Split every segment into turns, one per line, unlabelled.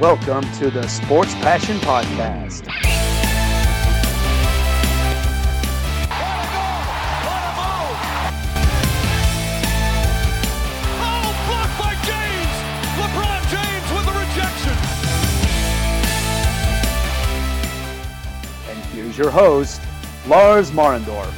Welcome to the Sports Passion Podcast.
Oh, blocked by James! LeBron James with rejection.
And here's your host, Lars Marendorf.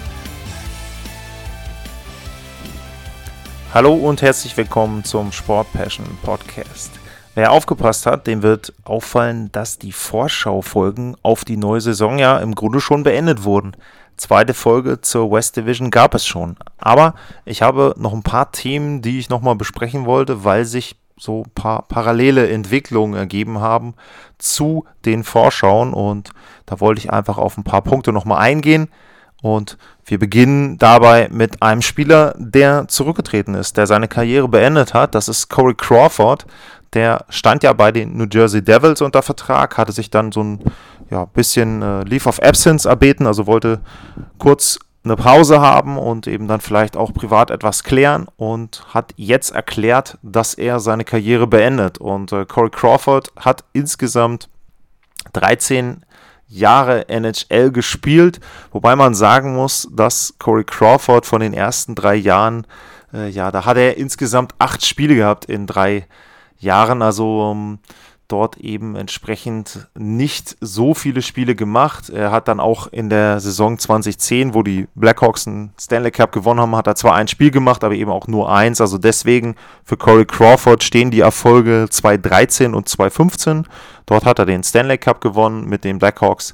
Hallo und herzlich willkommen zum Sport Passion Podcast. Wer aufgepasst hat, dem wird auffallen, dass die Vorschaufolgen auf die neue Saison ja im Grunde schon beendet wurden. Zweite Folge zur West Division gab es schon. Aber ich habe noch ein paar Themen, die ich nochmal besprechen wollte, weil sich so ein paar parallele Entwicklungen ergeben haben zu den Vorschauen. Und da wollte ich einfach auf ein paar Punkte nochmal eingehen. Und wir beginnen dabei mit einem Spieler, der zurückgetreten ist, der seine Karriere beendet hat. Das ist Corey Crawford. Der stand ja bei den New Jersey Devils unter Vertrag, hatte sich dann so ein ja, bisschen äh, Leave of Absence erbeten, also wollte kurz eine Pause haben und eben dann vielleicht auch privat etwas klären und hat jetzt erklärt, dass er seine Karriere beendet. Und äh, Corey Crawford hat insgesamt 13 Jahre NHL gespielt, wobei man sagen muss, dass Corey Crawford von den ersten drei Jahren, äh, ja, da hat er insgesamt acht Spiele gehabt in drei Jahren, also ähm, dort eben entsprechend nicht so viele Spiele gemacht. Er hat dann auch in der Saison 2010, wo die Blackhawks einen Stanley Cup gewonnen haben, hat er zwar ein Spiel gemacht, aber eben auch nur eins. Also deswegen für Corey Crawford stehen die Erfolge 2013 und 2015. Dort hat er den Stanley Cup gewonnen mit den Blackhawks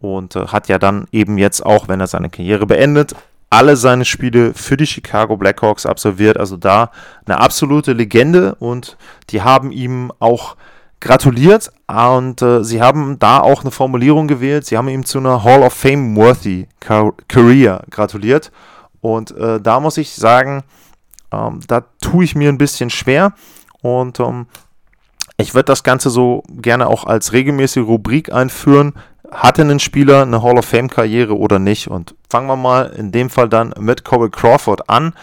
und äh, hat ja dann eben jetzt auch, wenn er seine Karriere beendet, alle seine Spiele für die Chicago Blackhawks absolviert. Also da eine absolute Legende und die haben ihm auch gratuliert und äh, sie haben da auch eine Formulierung gewählt. Sie haben ihm zu einer Hall of Fame worthy Career gratuliert und äh, da muss ich sagen, ähm, da tue ich mir ein bisschen schwer und ähm, ich würde das Ganze so gerne auch als regelmäßige Rubrik einführen. Hatte ein Spieler eine Hall of Fame Karriere oder nicht? Und fangen wir mal in dem Fall dann mit Corey Crawford an.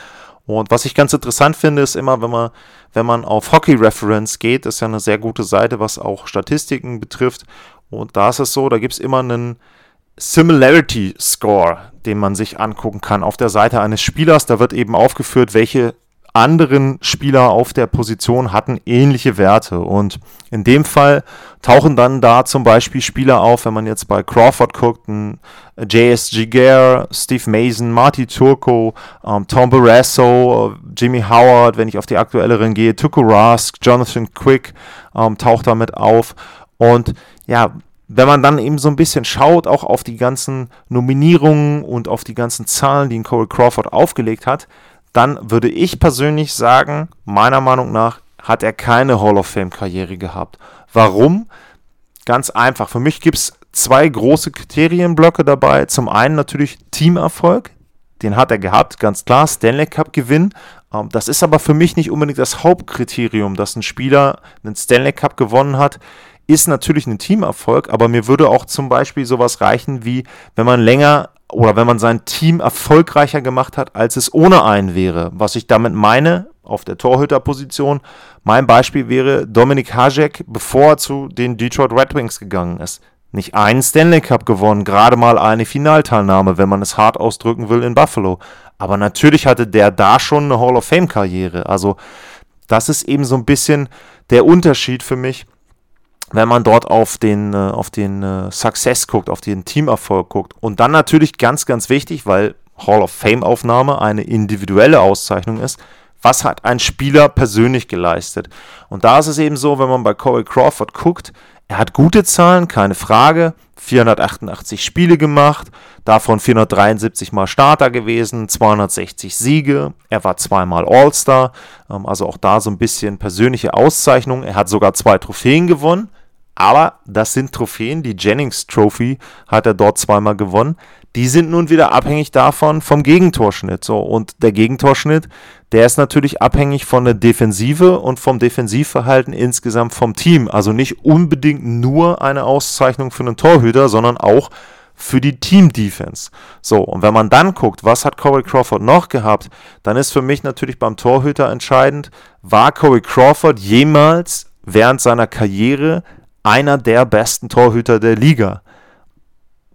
Und was ich ganz interessant finde, ist immer, wenn man, wenn man auf Hockey Reference geht, ist ja eine sehr gute Seite, was auch Statistiken betrifft. Und da ist es so, da gibt es immer einen Similarity Score, den man sich angucken kann auf der Seite eines Spielers. Da wird eben aufgeführt, welche anderen Spieler auf der Position hatten ähnliche Werte. Und in dem Fall tauchen dann da zum Beispiel Spieler auf, wenn man jetzt bei Crawford guckt, ein J.S. Giguere, Steve Mason, Marty Turco, ähm, Tom Barrasso, Jimmy Howard, wenn ich auf die aktuelleren gehe, Tuko Rask, Jonathan Quick ähm, taucht damit auf. Und ja, wenn man dann eben so ein bisschen schaut, auch auf die ganzen Nominierungen und auf die ganzen Zahlen, die Corey Crawford aufgelegt hat, dann würde ich persönlich sagen, meiner Meinung nach hat er keine Hall of Fame-Karriere gehabt. Warum? Ganz einfach. Für mich gibt es zwei große Kriterienblöcke dabei. Zum einen natürlich Teamerfolg. Den hat er gehabt, ganz klar. Stanley Cup Gewinn. Ähm, das ist aber für mich nicht unbedingt das Hauptkriterium, dass ein Spieler einen Stanley Cup gewonnen hat. Ist natürlich ein Teamerfolg, aber mir würde auch zum Beispiel sowas reichen, wie wenn man länger oder wenn man sein Team erfolgreicher gemacht hat, als es ohne einen wäre. Was ich damit meine, auf der Torhüterposition, mein Beispiel wäre Dominik Hajek, bevor er zu den Detroit Red Wings gegangen ist. Nicht einen Stanley Cup gewonnen, gerade mal eine Finalteilnahme, wenn man es hart ausdrücken will, in Buffalo. Aber natürlich hatte der da schon eine Hall of Fame-Karriere. Also, das ist eben so ein bisschen der Unterschied für mich wenn man dort auf den, äh, auf den äh, Success guckt, auf den Teamerfolg guckt. Und dann natürlich ganz, ganz wichtig, weil Hall of Fame-Aufnahme eine individuelle Auszeichnung ist, was hat ein Spieler persönlich geleistet? Und da ist es eben so, wenn man bei Corey Crawford guckt, er hat gute Zahlen, keine Frage. 488 Spiele gemacht, davon 473 Mal Starter gewesen, 260 Siege. Er war zweimal All-Star, ähm, also auch da so ein bisschen persönliche Auszeichnung. Er hat sogar zwei Trophäen gewonnen. Aber das sind Trophäen, die Jennings Trophy hat er dort zweimal gewonnen. Die sind nun wieder abhängig davon vom Gegentorschnitt. So, und der Gegentorschnitt, der ist natürlich abhängig von der Defensive und vom Defensivverhalten insgesamt vom Team. Also nicht unbedingt nur eine Auszeichnung für einen Torhüter, sondern auch für die Team-Defense. So, und wenn man dann guckt, was hat Corey Crawford noch gehabt, dann ist für mich natürlich beim Torhüter entscheidend, war Corey Crawford jemals während seiner Karriere einer der besten Torhüter der Liga.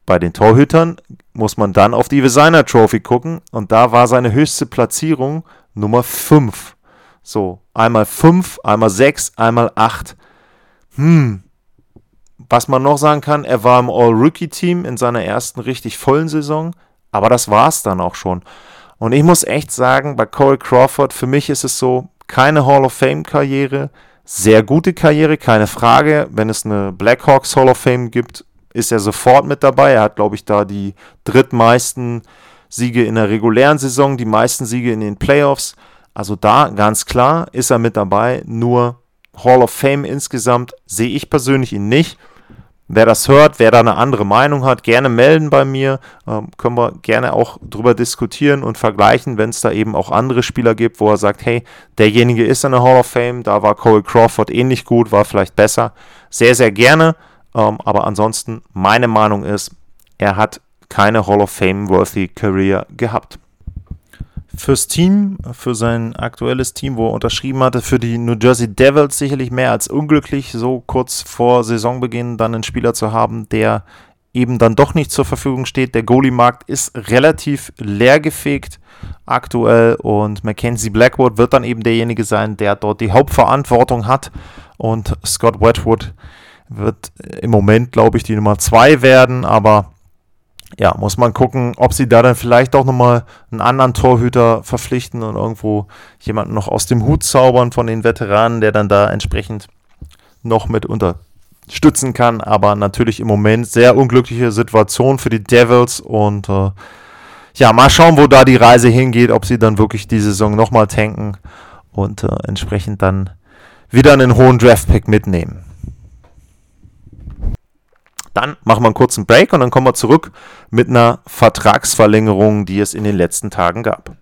Bei den Torhütern muss man dann auf die Designer Trophy gucken und da war seine höchste Platzierung Nummer 5. So, einmal 5, einmal 6, einmal 8. Hm. Was man noch sagen kann, er war im All-Rookie-Team in seiner ersten richtig vollen Saison, aber das war es dann auch schon. Und ich muss echt sagen, bei Corey Crawford, für mich ist es so, keine Hall of Fame-Karriere, sehr gute Karriere, keine Frage. Wenn es eine Blackhawks Hall of Fame gibt, ist er sofort mit dabei. Er hat, glaube ich, da die drittmeisten Siege in der regulären Saison, die meisten Siege in den Playoffs. Also da ganz klar ist er mit dabei. Nur Hall of Fame insgesamt sehe ich persönlich ihn nicht. Wer das hört, wer da eine andere Meinung hat, gerne melden bei mir. Ähm, können wir gerne auch drüber diskutieren und vergleichen, wenn es da eben auch andere Spieler gibt, wo er sagt, hey, derjenige ist in der Hall of Fame, da war Cole Crawford ähnlich gut, war vielleicht besser. Sehr, sehr gerne. Ähm, aber ansonsten, meine Meinung ist, er hat keine Hall of Fame-worthy Career gehabt fürs Team, für sein aktuelles Team, wo er unterschrieben hatte, für die New Jersey Devils sicherlich mehr als unglücklich, so kurz vor Saisonbeginn dann einen Spieler zu haben, der eben dann doch nicht zur Verfügung steht. Der Goalie-Markt ist relativ leergefegt aktuell und Mackenzie Blackwood wird dann eben derjenige sein, der dort die Hauptverantwortung hat und Scott Wedgwood wird im Moment, glaube ich, die Nummer 2 werden, aber ja, muss man gucken, ob sie da dann vielleicht auch nochmal einen anderen Torhüter verpflichten und irgendwo jemanden noch aus dem Hut zaubern von den Veteranen, der dann da entsprechend noch mit unterstützen kann. Aber natürlich im Moment sehr unglückliche Situation für die Devils und äh, ja, mal schauen, wo da die Reise hingeht, ob sie dann wirklich die Saison nochmal tanken und äh, entsprechend dann wieder einen hohen Draftpick mitnehmen. Dann machen wir einen kurzen Break und dann kommen wir zurück mit einer Vertragsverlängerung, die es in den letzten Tagen gab.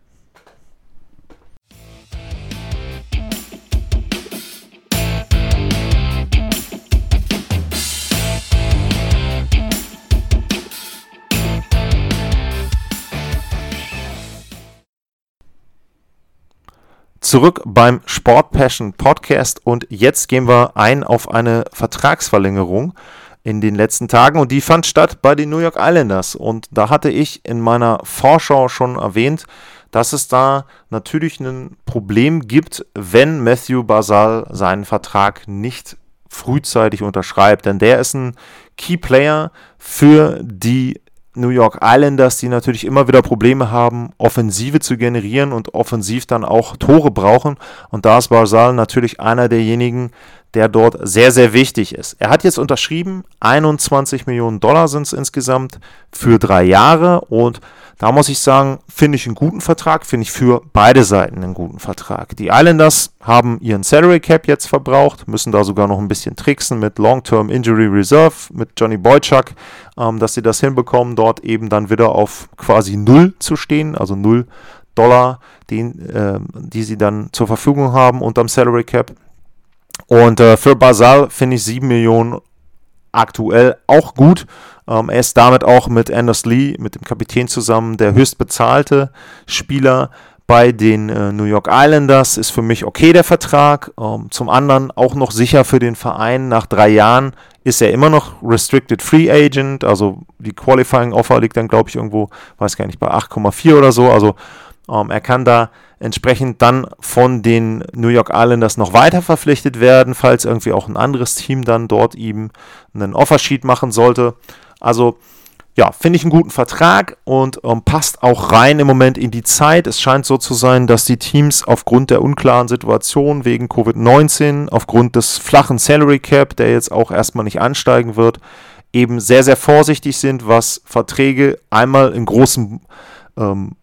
Zurück beim Sport Passion Podcast und jetzt gehen wir ein auf eine Vertragsverlängerung in den letzten Tagen und die fand statt bei den New York Islanders. Und da hatte ich in meiner Vorschau schon erwähnt, dass es da natürlich ein Problem gibt, wenn Matthew Basal seinen Vertrag nicht frühzeitig unterschreibt. Denn der ist ein Key Player für die New York Islanders, die natürlich immer wieder Probleme haben, Offensive zu generieren und offensiv dann auch Tore brauchen. Und da ist Basal natürlich einer derjenigen, der dort sehr, sehr wichtig ist. Er hat jetzt unterschrieben, 21 Millionen Dollar sind es insgesamt für drei Jahre und da muss ich sagen, finde ich einen guten Vertrag, finde ich für beide Seiten einen guten Vertrag. Die Islanders haben ihren Salary Cap jetzt verbraucht, müssen da sogar noch ein bisschen tricksen mit Long-Term Injury Reserve, mit Johnny Boychuk, ähm, dass sie das hinbekommen, dort eben dann wieder auf quasi Null zu stehen, also Null Dollar, den, äh, die sie dann zur Verfügung haben unterm Salary Cap. Und äh, für Basal finde ich 7 Millionen aktuell auch gut. Ähm, er ist damit auch mit Anders Lee, mit dem Kapitän zusammen, der höchstbezahlte Spieler bei den äh, New York Islanders. Ist für mich okay der Vertrag. Ähm, zum anderen auch noch sicher für den Verein. Nach drei Jahren ist er immer noch Restricted Free Agent. Also die Qualifying Offer liegt dann, glaube ich, irgendwo, weiß gar nicht, bei 8,4 oder so. Also ähm, er kann da entsprechend dann von den New York Islanders noch weiter verpflichtet werden, falls irgendwie auch ein anderes Team dann dort ihm einen Offersheet machen sollte. Also ja, finde ich einen guten Vertrag und ähm, passt auch rein im Moment in die Zeit. Es scheint so zu sein, dass die Teams aufgrund der unklaren Situation wegen Covid-19, aufgrund des flachen Salary Cap, der jetzt auch erstmal nicht ansteigen wird, eben sehr, sehr vorsichtig sind, was Verträge einmal in großem ähm,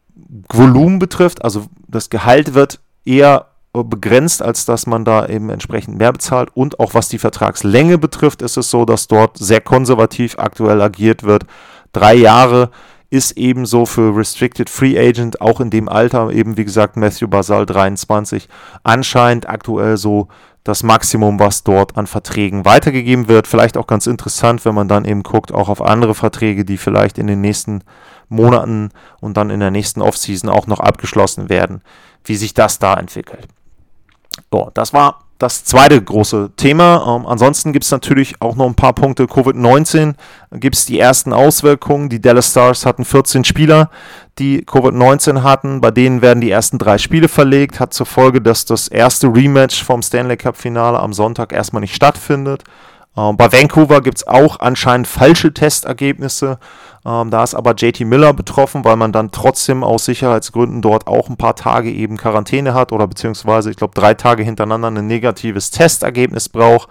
Volumen betrifft, also das Gehalt wird eher begrenzt, als dass man da eben entsprechend mehr bezahlt. Und auch was die Vertragslänge betrifft, ist es so, dass dort sehr konservativ aktuell agiert wird. Drei Jahre ist ebenso für Restricted Free Agent, auch in dem Alter, eben wie gesagt, Matthew Basal 23, anscheinend aktuell so das Maximum, was dort an Verträgen weitergegeben wird. Vielleicht auch ganz interessant, wenn man dann eben guckt, auch auf andere Verträge, die vielleicht in den nächsten Monaten und dann in der nächsten Offseason auch noch abgeschlossen werden, wie sich das da entwickelt. So, das war das zweite große Thema. Ähm, ansonsten gibt es natürlich auch noch ein paar Punkte. Covid-19 gibt es die ersten Auswirkungen. Die Dallas Stars hatten 14 Spieler, die Covid-19 hatten. Bei denen werden die ersten drei Spiele verlegt. Hat zur Folge, dass das erste Rematch vom Stanley Cup-Finale am Sonntag erstmal nicht stattfindet. Ähm, bei Vancouver gibt es auch anscheinend falsche Testergebnisse. Ähm, da ist aber JT Miller betroffen, weil man dann trotzdem aus Sicherheitsgründen dort auch ein paar Tage eben Quarantäne hat oder beziehungsweise, ich glaube, drei Tage hintereinander ein negatives Testergebnis braucht.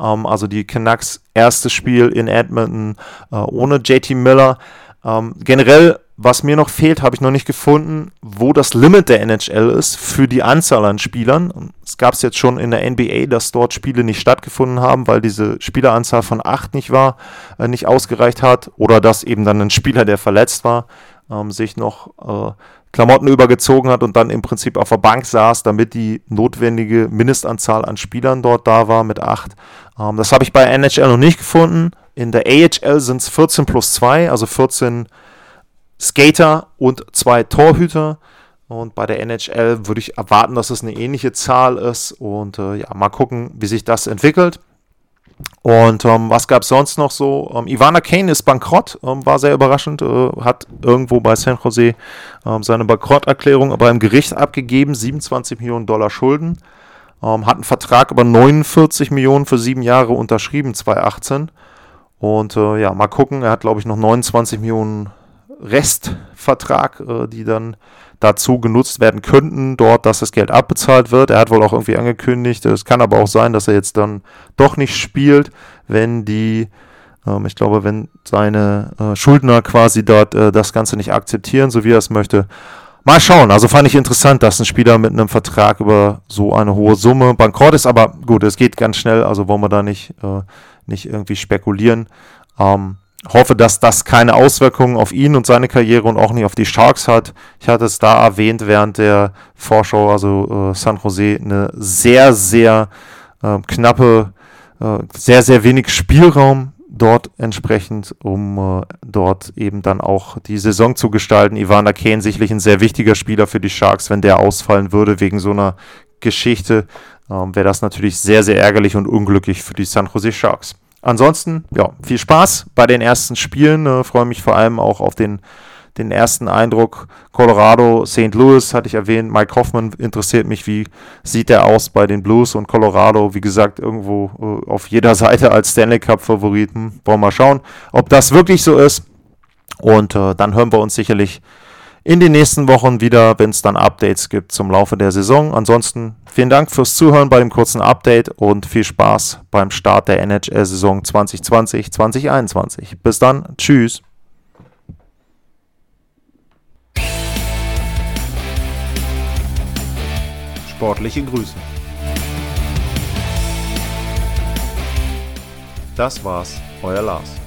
Ähm, also die Canucks erstes Spiel in Edmonton äh, ohne JT Miller. Generell was mir noch fehlt, habe ich noch nicht gefunden, wo das Limit der NHL ist für die Anzahl an Spielern. Es gab es jetzt schon in der NBA, dass dort Spiele nicht stattgefunden haben, weil diese Spieleranzahl von acht nicht war, äh, nicht ausgereicht hat. Oder dass eben dann ein Spieler, der verletzt war, ähm, sich noch äh, Klamotten übergezogen hat und dann im Prinzip auf der Bank saß, damit die notwendige Mindestanzahl an Spielern dort da war mit acht. Ähm, das habe ich bei NHL noch nicht gefunden. In der AHL sind es 14 plus 2, also 14 Skater und zwei Torhüter. Und bei der NHL würde ich erwarten, dass es eine ähnliche Zahl ist. Und äh, ja, mal gucken, wie sich das entwickelt. Und ähm, was gab es sonst noch so? Ähm, Ivana Kane ist bankrott, ähm, war sehr überraschend, äh, hat irgendwo bei San Jose ähm, seine Bankrotterklärung aber im Gericht abgegeben, 27 Millionen Dollar Schulden, ähm, hat einen Vertrag über 49 Millionen für sieben Jahre unterschrieben, 2018. Und äh, ja, mal gucken, er hat glaube ich noch 29 Millionen Restvertrag, äh, die dann dazu genutzt werden könnten, dort, dass das Geld abbezahlt wird. Er hat wohl auch irgendwie angekündigt, es kann aber auch sein, dass er jetzt dann doch nicht spielt, wenn die, ähm, ich glaube, wenn seine äh, Schuldner quasi dort äh, das Ganze nicht akzeptieren, so wie er es möchte. Mal schauen. Also fand ich interessant, dass ein Spieler mit einem Vertrag über so eine hohe Summe bankrott ist, aber gut, es geht ganz schnell, also wollen wir da nicht, äh, nicht irgendwie spekulieren. Ähm, hoffe, dass das keine Auswirkungen auf ihn und seine Karriere und auch nicht auf die Sharks hat. Ich hatte es da erwähnt während der Vorschau, also äh, San Jose, eine sehr, sehr äh, knappe, äh, sehr, sehr wenig Spielraum dort entsprechend, um äh, dort eben dann auch die Saison zu gestalten. Ivana Kane sicherlich ein sehr wichtiger Spieler für die Sharks, wenn der ausfallen würde wegen so einer Geschichte, ähm, wäre das natürlich sehr, sehr ärgerlich und unglücklich für die San Jose Sharks. Ansonsten, ja, viel Spaß bei den ersten Spielen. Äh, Freue mich vor allem auch auf den, den ersten Eindruck. Colorado, St. Louis hatte ich erwähnt. Mike Hoffman interessiert mich. Wie sieht der aus bei den Blues und Colorado? Wie gesagt, irgendwo äh, auf jeder Seite als Stanley Cup-Favoriten. Wollen wir mal schauen, ob das wirklich so ist. Und äh, dann hören wir uns sicherlich in den nächsten Wochen wieder, wenn es dann Updates gibt zum Laufe der Saison. Ansonsten vielen Dank fürs Zuhören bei dem kurzen Update und viel Spaß beim Start der NHL-Saison 2020-2021. Bis dann, tschüss.
Sportliche Grüße. Das war's, euer Lars.